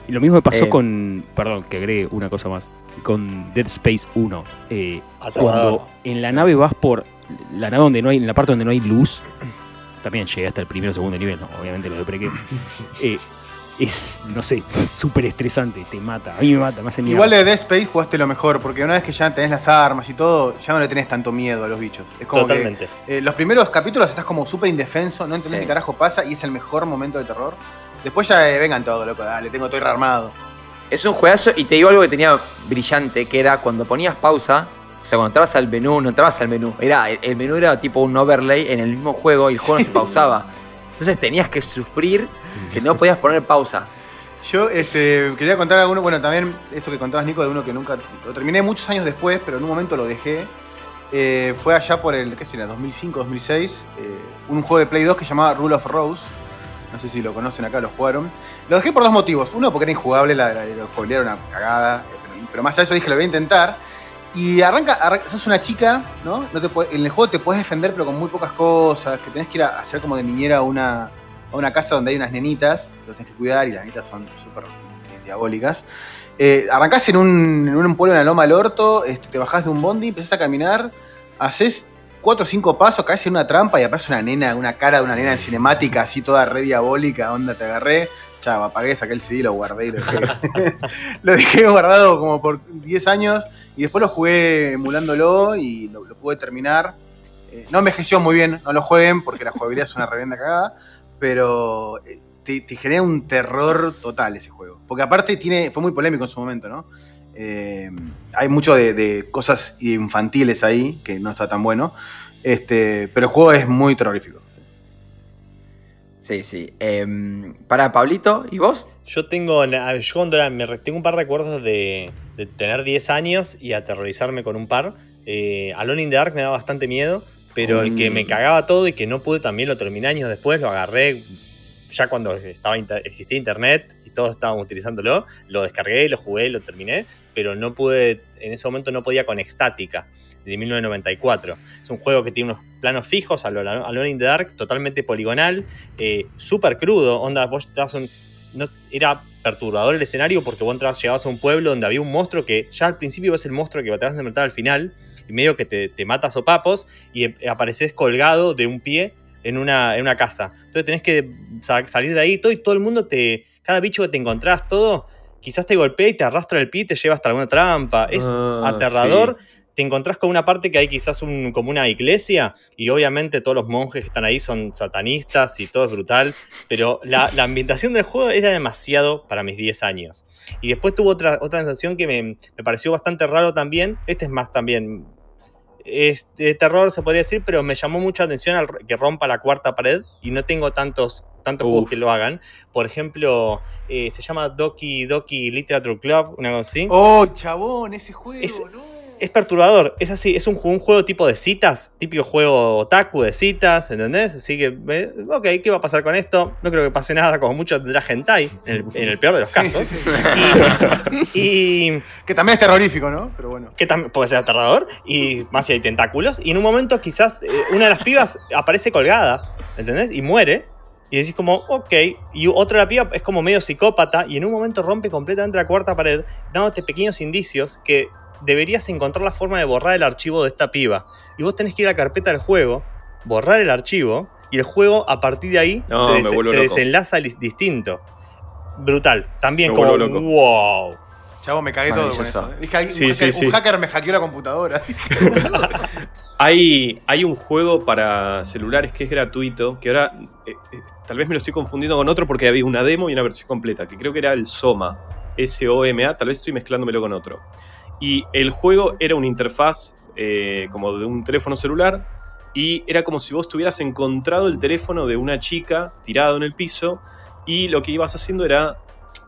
Y lo mismo me pasó Eh. con, perdón, que agregue una cosa más, con Dead Space 1. Eh, cuando en la nave vas por la nave donde no hay, en la parte donde no hay luz, también llegué hasta el primero o segundo nivel, no, obviamente lo deprequé. Eh, es, no sé, súper estresante, te mata. A mí me mata, me hace mierda. Igual de Dead Space jugaste lo mejor, porque una vez que ya tenés las armas y todo, ya no le tenés tanto miedo a los bichos. Es como que, Totalmente. eh, los primeros capítulos estás como súper indefenso, no entendés Sí. qué carajo pasa y es el mejor momento de terror. Después ya eh, vengan todos, loco, dale, tengo todo rearmado. Es un juegazo y te digo algo que tenía brillante, que era cuando ponías pausa, o sea, cuando entrabas al menú, no entrabas al menú, era, el, el menú era tipo un overlay en el mismo juego y el juego no se pausaba. Entonces tenías que sufrir que no podías poner pausa. Yo este, quería contar alguno, bueno, también esto que contabas, Nico, de uno que nunca. Lo terminé muchos años después, pero en un momento lo dejé. Eh, fue allá por el, ¿qué será? 2005, 2006. eh, un juego de Play 2 que se llamaba Rule of Rose. No sé si lo conocen acá, lo jugaron. Lo dejé por dos motivos. Uno, porque era injugable, la, la, la jugabilidad era una cagada. eh, Pero, más de eso dije, lo voy a intentar. Y arranca, arranca- sos una chica, ¿no? En el juego te puedes defender, pero con muy pocas cosas. Que tenés que ir a hacer como de niñera a una, a una casa donde hay unas nenitas, que los tenés que cuidar y las nenitas son súper diabólicas. Eh, arrancás en un, en un pueblo en la Loma del Orto, este, te bajás de un bondi, empezás a caminar, haces cuatro o cinco pasos, caes en una trampa y aparece una nena, una cara de una nena en cinemática, así toda re diabólica, onda, te agarré. Chao, apagué, saqué el CD, lo guardé y lo dejé, lo dejé guardado como por 10 años y después lo jugué emulándolo y lo, pude terminar. Eh, no envejeció muy bien, no lo jueguen porque la jugabilidad es una revenda cagada, pero eh, te, te genera un terror total ese juego. Porque aparte tiene, fue muy polémico en su momento, ¿no? Eh, hay mucho de, de cosas infantiles ahí, que no está tan bueno. Este, pero el juego es muy terrorífico. Sí, sí. Em, para Pablito, ¿y vos? Yo tengo, yo cuando me tengo un par de recuerdos de, de tener 10 años y aterrorizarme con un par. Eh, Alone in the Dark me daba bastante miedo, pero el que me Mm. cagaba todo y que no pude también lo terminé años después, lo agarré ya cuando estaba existía internet y todos estábamos utilizándolo, lo descargué, lo jugué, lo terminé, pero no pude, en ese momento no podía con Extática de 1994. Es un juego que tiene unos planos fijos, a lo- Alone in the Dark, totalmente poligonal, eh, súper crudo, onda, vos entrabas a un... No, era perturbador el escenario porque vos entrabas, llegabas a un pueblo donde había un monstruo que ya al principio ves el monstruo que te vas a enfrentar al final y medio que te, te mata a sopapos y apareces colgado de un pie en una, en una casa. Entonces tenés que sa- salir de ahí todo y todo el mundo te... Cada bicho que te encontrás, todo, quizás te golpea y te arrastra el pie y te lleva hasta alguna trampa. Es Ah, aterrador. Te encontrás con una parte que hay quizás un, como una iglesia y obviamente todos los monjes que están ahí son satanistas y todo es brutal, pero la, la ambientación del juego era demasiado para mis 10 años. Y después tuvo otra, otra sensación que me, me pareció bastante raro también, este es más también, terror se podría decir, pero me llamó mucha atención al que rompa la cuarta pared y no tengo tantos, tantos juegos que lo hagan. Por ejemplo, eh, se llama Doki Doki Literature Club, una cosa así. Oh, chabón, ese juego, Es- no. Es perturbador, es así, es un, un juego tipo de citas, típico juego otaku de citas, ¿entendés? Así que, ok, ¿qué va a pasar con esto? No creo que pase nada, como mucho tendrá hentai, en el, en el peor de los casos. Y, y Que también es terrorífico, ¿no? Pero bueno. que también puede ser aterrador, y más si hay tentáculos. Y en un momento quizás eh, una de las pibas aparece colgada, ¿entendés? Y muere. Y decís como, ok. Y otra de la piba es como medio psicópata y en un momento rompe completamente la cuarta pared, dándote pequeños indicios que deberías encontrar la forma de borrar el archivo de esta piba. Y vos tenés que ir a la carpeta del juego, borrar el archivo y el juego a partir de ahí No, se, des- desenlaza distinto. Brutal. También Me como loco. wow. Chavo, me cagué todo con eso. Dije, alguien- Sí, un, sí, hacker, sí. un hacker me hackeó la computadora. Hay, hay un juego para celulares que es gratuito, que ahora eh, eh, tal vez me lo estoy confundiendo con otro porque había una demo y una versión completa, que creo que era el Soma, S-O-M-A, tal vez estoy mezclándomelo con otro. Y el juego era una interfaz eh, como de un teléfono celular y era como si vos tuvieras encontrado el teléfono de una chica tirado en el piso y lo que ibas haciendo era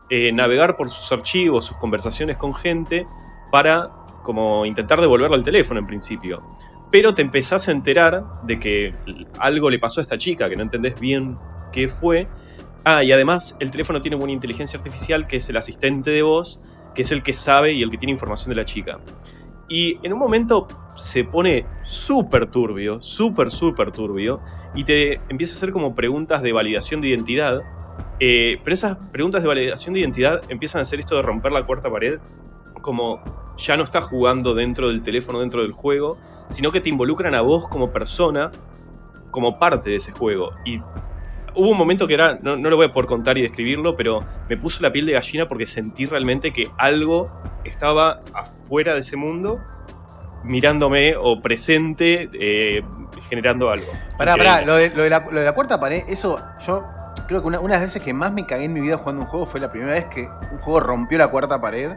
eh, navegar por sus archivos, sus conversaciones con gente para como intentar devolverle al teléfono en principio pero te empezás a enterar de que algo le pasó a esta chica, que no entendés bien qué fue. Ah, y además el teléfono tiene una inteligencia artificial que es el asistente de voz, que es el que sabe y el que tiene información de la chica. Y en un momento se pone súper turbio, súper, súper turbio, y te empieza a hacer como preguntas de validación de identidad. Eh, pero esas preguntas de validación de identidad empiezan a hacer esto de romper la cuarta pared, como ya no estás jugando dentro del teléfono, dentro del juego, sino que te involucran a vos como persona, como parte de ese juego. Y hubo un momento que era, no, no lo voy a poder contar y describirlo, pero me puso la piel de gallina porque sentí realmente que algo estaba afuera de ese mundo mirándome o presente eh, generando algo. Pará, Increíble. pará, lo de, lo de la, lo de la cuarta pared, eso yo creo que una, una de las veces que más me cagué en mi vida jugando un juego fue la primera vez que un juego rompió la cuarta pared,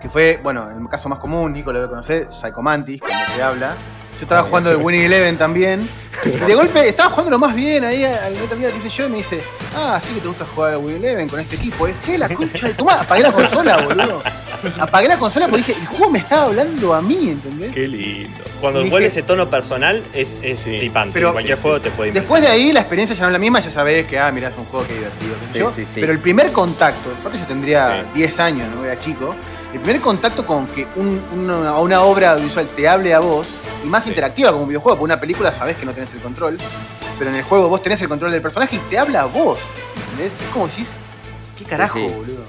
que fue, bueno, el caso más común, Nico lo debe conocer, Psychomantis, cuando se habla. Yo estaba jugando el Winning Eleven también. Y de golpe estaba jugando lo más bien ahí al Metal Gear, qué sé yo, y me dice, ah, sí que te gusta jugar al Winning Eleven con este equipo. Es que la concha de tu madre. Apagué la consola, boludo. Apagué la consola porque dije, el juego me estaba hablando a mí, ¿entendés? Qué lindo. Cuando Dije- vuelve ese tono personal es, es Sí. flipante. Pero- En cualquier sí, juego sí, te puede Después de ahí la experiencia ya no es la misma, ya sabés que, ah, mirá, es un juego que divertido. qué sé Sí, yo. sí, sí. Pero el primer contacto, aparte yo tendría Sí. 10 años, no era chico, el primer contacto con que un- una, una obra audiovisual te hable a vos, y más Sí. interactiva como un videojuego, porque una película sabés que no tenés el control, pero en el juego vos tenés el control del personaje y te habla a vos. ¿Entendés? Es como si ¿qué carajo, Sí, sí. boludo?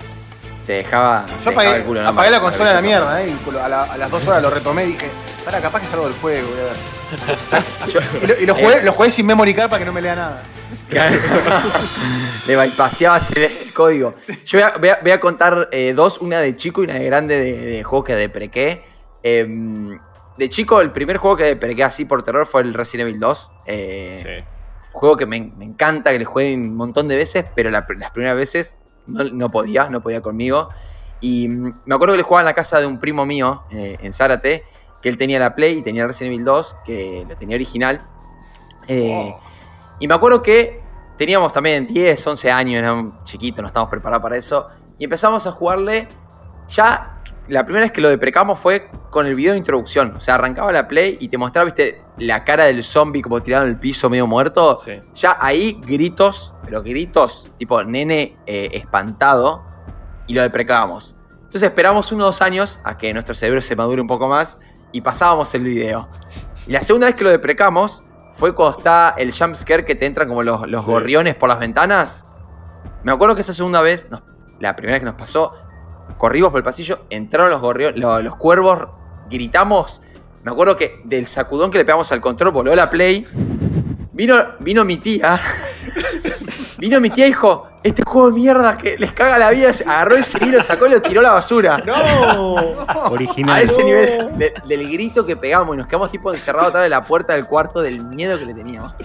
Te dejaba, te Yo dejaba apagué, el culo. ¿no? apagué la consola a la mierda, ¿eh? Y a, la- a las dos horas lo retomé y dije, para, capaz que salgo del juego, voy a ver. Yo- Y lo, y lo jugué, lo jugué sin memory card para que no me lea nada. Le bypaseabas el, el código. Yo voy a, voy a- voy a contar eh, dos, una de chico y una de grande de, de juegos que deprequé. Em, de chico, el primer juego que deprequé así por terror fue el Resident Evil 2. Eh, Sí. Juego que me, me encanta, que le jugué un montón de veces, pero la- las primeras veces no, no podía, no podía conmigo. Y mm, me acuerdo que le jugaba en la casa de un primo mío, eh, en Zárate, que él tenía la Play y tenía el Resident Evil 2, que lo tenía original. Eh, Y me acuerdo que teníamos también 10, 11 años, éramos chiquitos, no estábamos preparados para eso. Y empezamos a jugarle. Ya la primera vez que lo deprecamos fue con el video de introducción. O sea, arrancaba la play y te mostraba, viste, la cara del zombie como tirado en el piso, medio muerto. Sí. Ya ahí gritos, pero gritos, tipo nene eh, espantado. Y lo deprecábamos. Entonces esperamos unos dos años a que nuestro cerebro se madure un poco más y pasábamos el video. Y la segunda vez que lo deprecamos fue cuando está el jumpscare que te entran como los, los Sí. gorriones por las ventanas. Me acuerdo que esa segunda vez, la primera vez que nos pasó, corrimos por el pasillo, entraron los, gorriones, los, los cuervos, gritamos. Me acuerdo que del sacudón que le pegamos al control voló la play. Vino, vino mi tía. Vino mi tía y dijo, este juego de mierda que les caga la vida, agarró el CD, lo sacó y lo tiró a la basura. ¡No! Original. A ese nivel de- del grito que pegamos y nos quedamos tipo encerrados atrás de la puerta del cuarto del miedo que le teníamos.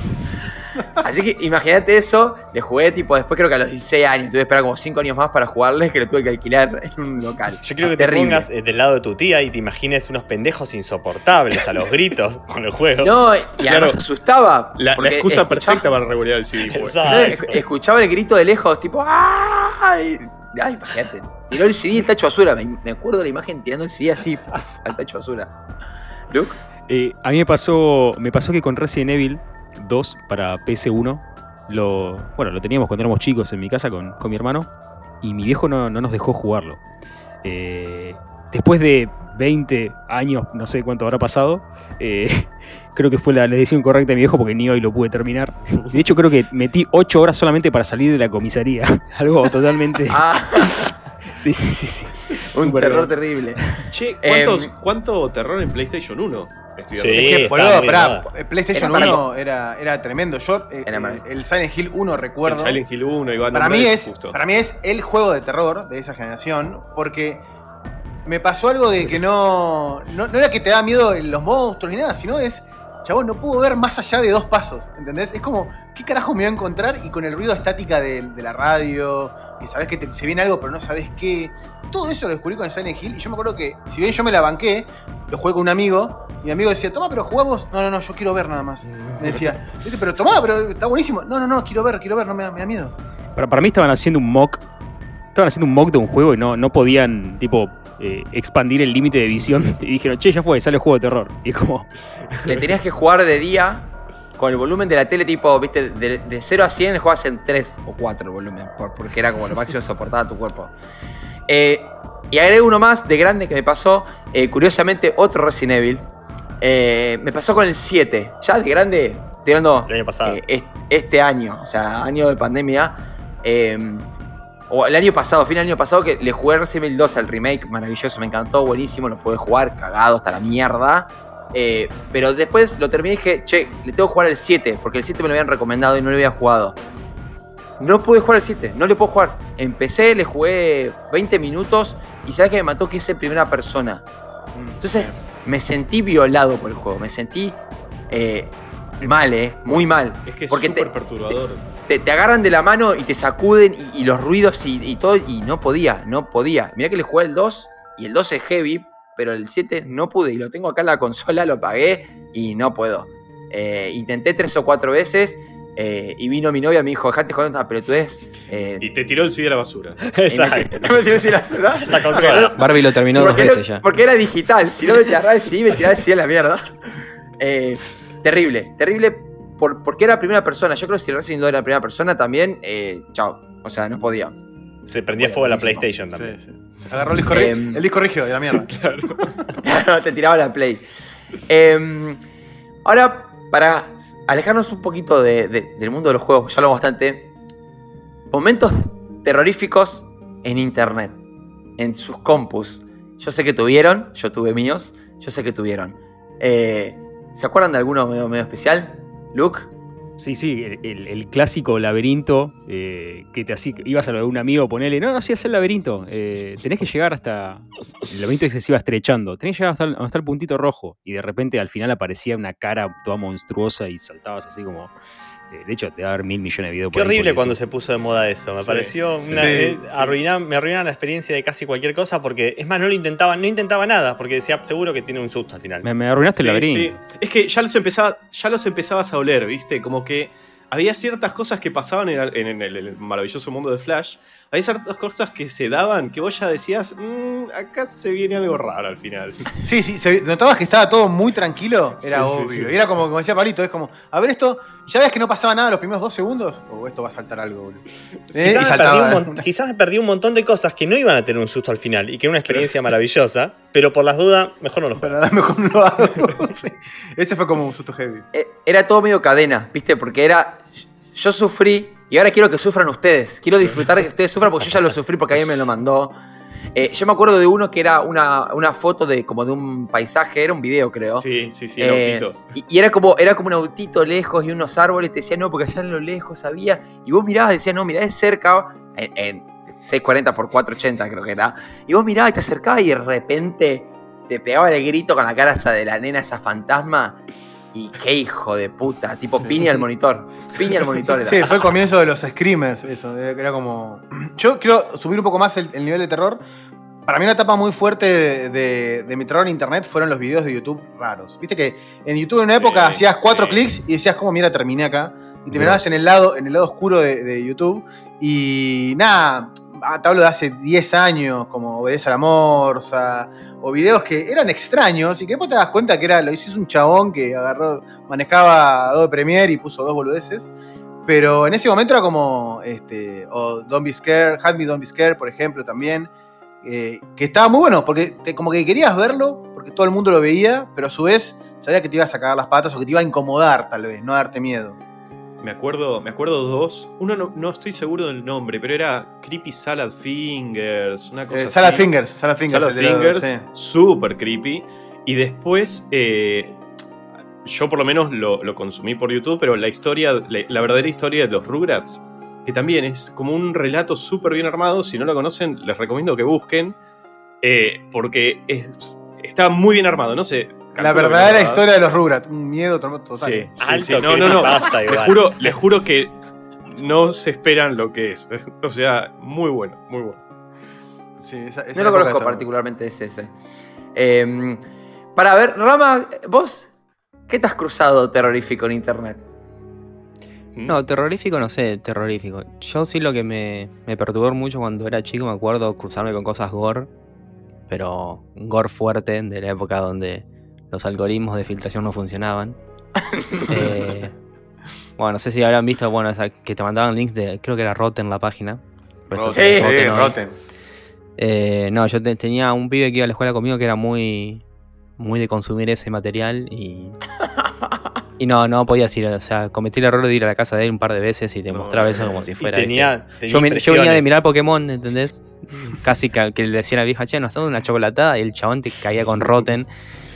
Así que imagínate eso, le jugué tipo después creo que a los 16 años, tuve que esperar como 5 años más para jugarle que lo tuve que alquilar en un local. Yo quiero que te pongas eh, del lado de tu tía y te imagines unos pendejos insoportables a los gritos con el juego. No, y además Claro. se asustaba. La, excusa escuchaba- perfecta para regular el CD. No, esc- escuchaba el grito de lejos, tipo ¡Ay! Ay, imagínate. Tiró el CD y el tacho basura. Me, me acuerdo de la imagen tirando el CD así al tacho basura. Luke, Eh, a mí me pasó, me pasó que con Resident Evil 2 para PS1, lo, bueno, lo teníamos cuando éramos chicos en mi casa con, con mi hermano y mi viejo no, no nos dejó jugarlo. Eh, después de 20 años, no sé cuánto habrá pasado, eh, creo que fue la, decisión correcta de mi viejo porque ni hoy lo pude terminar. De hecho, creo que metí 8 horas solamente para salir de la comisaría. Algo totalmente... ah, Sí, sí, sí, sí. un terror bien. terrible. Che, ¿cuántos- Em, ¿cuánto terror en PlayStation 1? Estoy Sí. de Es que, boludo, pará, PlayStation Era para 1 era, era tremendo. Yo, eh, Era eh, el Silent Hill 1 acuerdo. recuerdo. El Silent Hill 1, Iván. para nombrá mí, es, justo. para mí es el juego de terror de esa generación, porque me pasó algo de que no, no, no era que te da miedo los monstruos ni nada, sino es, chabón, no puedo ver más allá de dos pasos, ¿entendés? Es como, ¿qué carajo me voy a encontrar? Y con el ruido estática de, de la radio, que sabes que te- se viene algo pero no sabes qué. Todo eso lo descubrí con el Silent Hill y yo me acuerdo que, si bien yo me la banqué, lo jugué con un amigo, y mi amigo decía, toma, pero jugamos. No, no, no, yo quiero ver nada más. Me decía, "Viste, pero tomá, pero está buenísimo. No, no, no, quiero ver, quiero ver, no me da, me da miedo. Para, para mí estaban haciendo un mock. Estaban haciendo un mock de un juego y no, no podían, tipo, eh, expandir el límite de visión. Y dijeron, che, ya fue, sale el juego de terror. Y es como, Le tenías que jugar de día con el volumen de la tele, tipo, viste, de, de 0 a 100 le jugabas en 3 o 4 el volumen, por- porque era como lo máximo que soportaba tu cuerpo. Eh, y agregué uno más de grande que me pasó, eh, curiosamente, otro Resident Evil. Eh, me pasó con el 7. Ya de grande, hablando El año pasado. es- este año, o sea, año de pandemia. eh, o el año pasado, fin del año pasado, que le jugué Resident Evil 2 al remake, maravilloso, me encantó, buenísimo, lo pude jugar, cagado hasta la mierda. Eh, pero después lo terminé y dije, che, le tengo que jugar el 7, porque el 7 me lo habían recomendado y no lo había jugado. No pude jugar el 7, no le puedo jugar. Empecé, le jugué 20 minutos y sabes que me mató que es en primera persona. Entonces me sentí violado por el juego, me sentí eh, mal, eh, muy mal. Es que es Porque te- súper perturbador. Te, te agarran de la mano y te sacuden y, y los ruidos y, y todo, y no podía, no podía. Mirá que le jugué el 2 y el 2 es heavy, pero el 7 no pude y lo tengo acá en la consola, lo pagué y no puedo. Eh, intenté tres o cuatro veces eh, y vino mi novia y me dijo, dejate joder una pelotudez. Eh, Y te tiró el CD a la basura. Exacto. ¿No me tiró así la ciudad? La consola. Barbie lo terminó dos porque, veces no- ya. porque era digital, si no me tiraba el CD, me tiraba el CD a la mierda. Eh, terrible, terrible por, porque era primera persona. Yo creo que si el Resident Evil era primera persona también, eh, chao. O sea, no podía. Se prendía fuego la. PlayStation también. Sí, sí. Agarró el disco, Em. el disco rígido de la mierda. Claro, te tiraba la play. Eh, ahora, para alejarnos un poquito de- de- del mundo de los juegos, ya hablamos bastante. Momentos terroríficos en internet, en sus compus. Yo sé que tuvieron, yo tuve míos, yo sé que tuvieron. Eh, ¿Se acuerdan de alguno medio, medio especial? Luke. Sí, sí, el, el- el clásico laberinto eh, que te hacía, ibas a lo de un amigo, ponele, no, no, sí, es el laberinto. eh, tenés que llegar hasta. El laberinto que se iba estrechando. Tenés que llegar hasta el, hasta el puntito rojo. Y de repente al final aparecía una cara toda monstruosa y saltabas así como. Eh, de hecho, te va a haber mil millones de videos Qué por ahí, horrible cuando se puso de moda eso. Me Sí. pareció una, Sí, eh, sí. arruinar- me arruinaron la experiencia de casi cualquier cosa porque, es más, no lo intentaba, no intentaba nada porque decía seguro que tiene un susto al final. Me, me arruinaste el laberinto. sí. Es que ya los, empezaba, ya los empezabas a oler, ¿viste? Como que había ciertas cosas que pasaban en, el- en el, el maravilloso mundo de Flash. Había ciertas cosas que se daban que vos ya decías, "Mm, acá se viene algo raro al final. Sí, sí, se, notabas que estaba todo muy tranquilo, era Sí, obvio. sí. Y Era como, como decía Palito, es como, a ver esto, ya ves que no pasaba nada los primeros dos segundos, o esto va a saltar algo, boludo. Eh, Quizás, saltaba. perdí un quizás perdí un montón de cosas que no iban a tener un susto al final y que era una experiencia maravillosa, pero por las dudas, mejor no lo juego. Para mejor no lo hago. Sí. Ese fue como un susto heavy. Eh, Era todo medio cadena, ¿viste? Porque era. Yo sufrí y ahora quiero que sufran ustedes. Quiero disfrutar de que ustedes sufran porque yo ya lo sufrí porque alguien me lo mandó. Eh, yo me acuerdo de uno que era una, una foto de como de un paisaje, era un video, creo. Sí, sí, sí, el Eh, autito. y, y era como era como un autito lejos y unos árboles. Te decía, no, porque allá en lo lejos había. Y vos mirabas y decías, no, mirá, es cerca. En, en 640 por 480 creo que era. Y vos mirabas y te acercabas y de repente te pegaba el grito con la cara esa de la nena, esa fantasma. Y qué hijo de puta. Tipo, piña al monitor. Piña al monitor era. Sí, fue el comienzo de los screamers, eso. que Era como. Yo quiero subir un poco más el, el nivel de terror. Para mí una etapa muy fuerte de, de- de mi terror en internet fueron los videos de YouTube raros. Viste que en YouTube en una época Sí, hacías cuatro sí. clics y decías, como mira, terminé acá. Y te mirabas en el lado, en el lado oscuro de, de YouTube. Y nada, ah, te hablo de hace 10 años, como Obedece a la Morsa, o videos que eran extraños y que después te das cuenta que era, lo hiciste un chabón que agarró, manejaba Adobe Premiere y puso dos boludeces. Pero en ese momento era como, este, o Don't Be Scared, Had Me Don't Be Scared, por ejemplo, también. eh, que estaba muy bueno, porque como que querías verlo, porque todo el mundo lo veía, pero a su vez sabía que te ibas a cagar las patas o que te iba a incomodar, tal vez, no a darte miedo. Me acuerdo, me acuerdo dos. Uno no, no estoy seguro del nombre, pero era Creepy Salad Fingers, una cosa Eh, así. Salad Fingers, Salad Fingers. Salad Fingers, sí. super creepy. Y después, eh, yo por lo menos lo, lo consumí por YouTube, pero la historia, la, la verdadera historia de los Rugrats, que también es como un relato súper bien armado, si no lo conocen, les recomiendo que busquen, eh, porque es- está muy bien armado, no sé. La verdadera historia de los Rugrats. Un miedo to- total. Sí, sí, Alto sí. No, no, no. creepypasta Les juro, les juro que no se esperan lo que es. O sea, muy bueno, muy bueno. Sí, esa- esa No lo conozco particularmente ese. ese. Eh, para ver, Rama, vos, ¿qué te has cruzado terrorífico en internet? No, terrorífico no sé, terrorífico. Yo sí lo que me, me perturbó mucho cuando era chico, me acuerdo cruzarme con cosas gore, pero gore fuerte, de la época donde los algoritmos de filtración no funcionaban. Eh, bueno, no sé si habrán visto, bueno, esa que te mandaban links de, creo que era Rotten la página. Pues Rotten, Sí, sí, Rotten, ¿no? Rotten. Eh, no, yo te- tenía un pibe que iba a la escuela conmigo que era muy, muy de consumir ese material y, y no, no podías ir, o sea, cometí el error de ir a la casa de él un par de veces y te No, mostraba eso como si fuera. tenía, tenía Yo, venía de mirar Pokémon, ¿entendés? Casi que, que le decía a la vieja, che, nos dando una chocolatada y el chabón te caía con Rotten.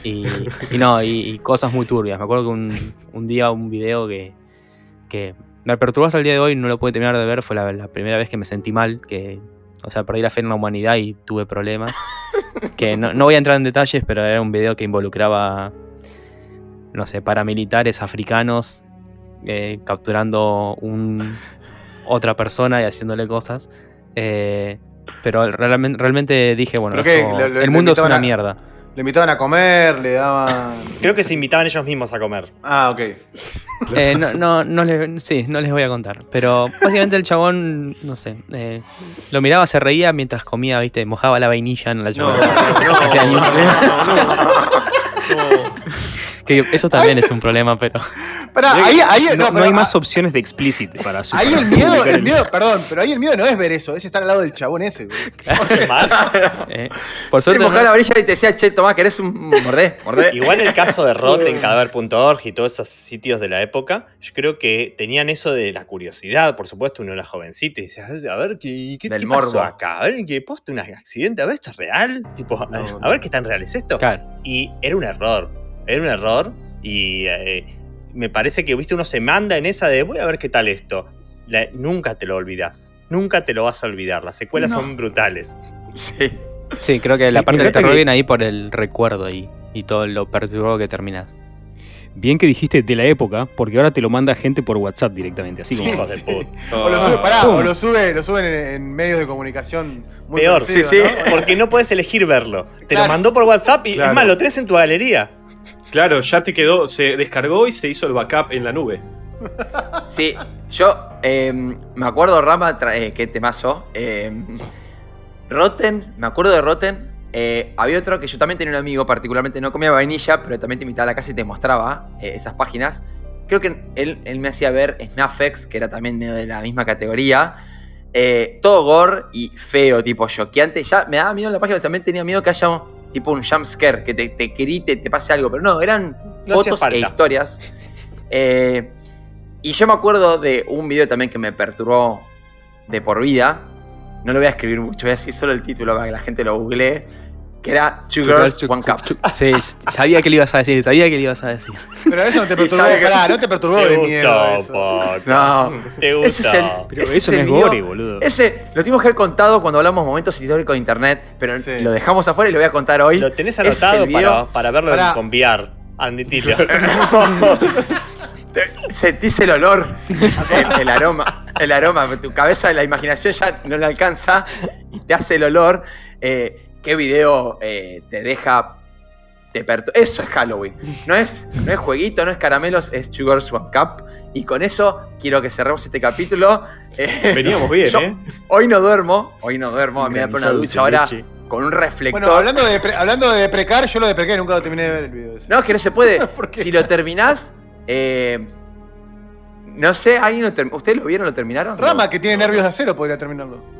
Y, y no, y, y cosas muy turbias. Me acuerdo que un, un día un video que, que me perturbó hasta el día de hoy, no lo pude terminar de ver, fue la, la primera vez que me sentí mal, que, o sea, perdí la fe en la humanidad y tuve problemas. Que no, no voy a entrar en detalles, pero era un video que involucraba, no sé, paramilitares africanos eh, capturando un, otra persona y haciéndole cosas. Eh, pero realmente, realmente dije, bueno, esto- ¿Lo- lo- el mundo es una a- mierda. Le invitaban a comer, le daban. Creo que se invitaban ellos mismos a comer. Ah, ok. Eh, no, no, no les, sí, no les voy a contar. Pero básicamente el chabón, no sé, eh, lo miraba, se reía mientras comía, viste, mojaba la vainilla en la No, no, no. Que eso también es un problema, pero. Pará, ahí, ahí, no, no, no pero hay más opciones de explicit para su Ahí el miedo, publicar el miedo, perdón, pero ahí el miedo no es ver eso, es estar al lado del chabón ese, güey. Eh, por Te suerte. no- la varilla y te decía, che, Tomás, ¿querés un mordé? Mordé. Igual el caso de Rotten, Cadáver.org y todos esos sitios de la época, yo creo que tenían eso de la curiosidad, por supuesto, uno era jovencito y decía, a ver, ¿qué, qué, Del qué pasó morbo. acá? A ver, ¿qué poste un accidente? A ver, ¿esto es real? Tipo, a ver qué tan real es esto. Claro. Y era un error, era un error y eh, me parece que, viste, uno se manda en esa de, voy a ver qué tal esto. La- nunca te lo olvidas, nunca te lo vas a olvidar, las secuelas No. son brutales. Sí. Sí, creo que la parte del terror que- viene ahí por el recuerdo y, y todo lo perturbado que terminas. Bien que dijiste de la época, porque ahora te lo manda gente por WhatsApp directamente, así como Hijos de puta. O lo sube, pará, o lo sube, lo suben en, en medios de comunicación muy Peor, conocidos, sí, sí. ¿no? Porque no puedes elegir verlo. Te Claro. lo mandó por WhatsApp y Claro. es más, lo tenés en tu galería. Claro, ya te quedó, se descargó y se hizo el backup en la nube. Sí, yo eh, me acuerdo, Rama, eh, qué temazo. Eh, Rotten, me acuerdo de Rotten. eh, había otro que yo también tenía un amigo, particularmente no comía vainilla, pero también te invitaba a la casa y te mostraba eh, esas páginas. Creo que él, él me hacía ver Snuffex, que era también medio de la misma categoría. Eh, todo gore y feo, tipo choqueante. Ya me daba miedo en la página, también tenía miedo que haya un, tipo un jump scare, que te, te grite, te pase algo. Pero no, eran No fotos e historias. Eh, y yo me acuerdo de un video también que me perturbó de por vida. No lo voy a escribir mucho, voy a decir solo el título para que la gente lo googlee. Que era Two Girls, One Cup. Sí, sabía que le ibas a decir, sabía que le ibas a decir. Pero eso no te perturbó, que- pará, no te perturbó de miedo. eso. No, Te gustó. ese es el- Pero Ese eso es no el es video- gore, boludo. ese lo tuvimos que haber contado cuando hablamos momentos históricos de internet, pero Sí. lo dejamos afuera y lo voy a contar hoy. Lo tenés es anotado video. para, para verlo Pará. con VR. Admitilo. Sentís el olor, el, el aroma, el aroma, tu cabeza, la imaginación ya no le alcanza y te hace el olor. Eh, ¿Qué video eh, te deja te Eso es Halloween. No es, no es jueguito, no es caramelos, es Sugar's One Cup. Y con eso quiero que cerremos este capítulo. Eh, Veníamos bien, yo ¿eh? Hoy no duermo, hoy no duermo, me voy a poner una ducha ahora con un reflector. Bueno, hablando de, pre- hablando de precar, yo lo de precar y nunca lo terminé de ver el video. ese. No, es que no se puede. Si lo terminás, eh, no sé, ¿alguien lo ¿ustedes lo vieron? ¿Lo terminaron? Rama, que tiene nervios de acero, podría terminarlo.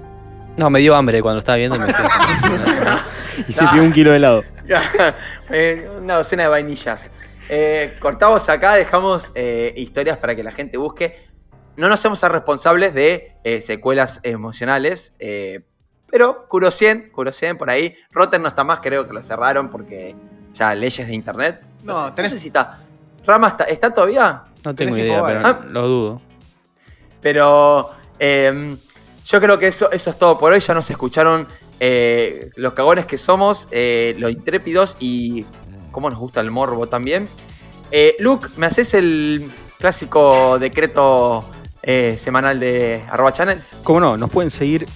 No, me dio hambre cuando estaba viendo y me fui. Y se pidió un kilo de helado. Eh, una docena de vainillas. Eh, cortamos acá, dejamos eh, historias para que la gente busque. No nos hacemos responsables de eh, secuelas emocionales, eh, pero Curosien, Curosien por ahí. Rotten no está más, creo que lo cerraron porque ya leyes de internet. No, tenés- no sé si está. Rama está, ¿está todavía? No tengo idea, pero Ah. lo dudo. Pero eh, yo creo que eso, eso es todo por hoy. Ya nos escucharon eh, los cagones que somos, eh, los intrépidos y cómo nos gusta el morbo también. Eh, Luke, ¿me haces el clásico decreto semanal de arroba channel? Como no, nos pueden seguir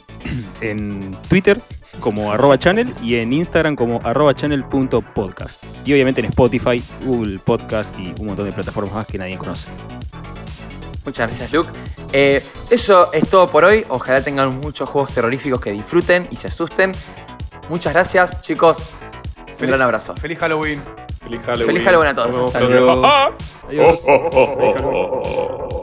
en Twitter como arroba channel y en Instagram como arroba channel.podcast. Y obviamente en Spotify, Google Podcast y un montón de plataformas más que nadie conoce. Muchas gracias, Luke. Eh, eso es todo por hoy. Ojalá tengan muchos juegos terroríficos que disfruten y se asusten. Muchas gracias, chicos. Un Feliz- gran abrazo. Feliz Halloween. Feliz Halloween. Feliz Halloween a todos. Hasta luego. Adiós. Oh,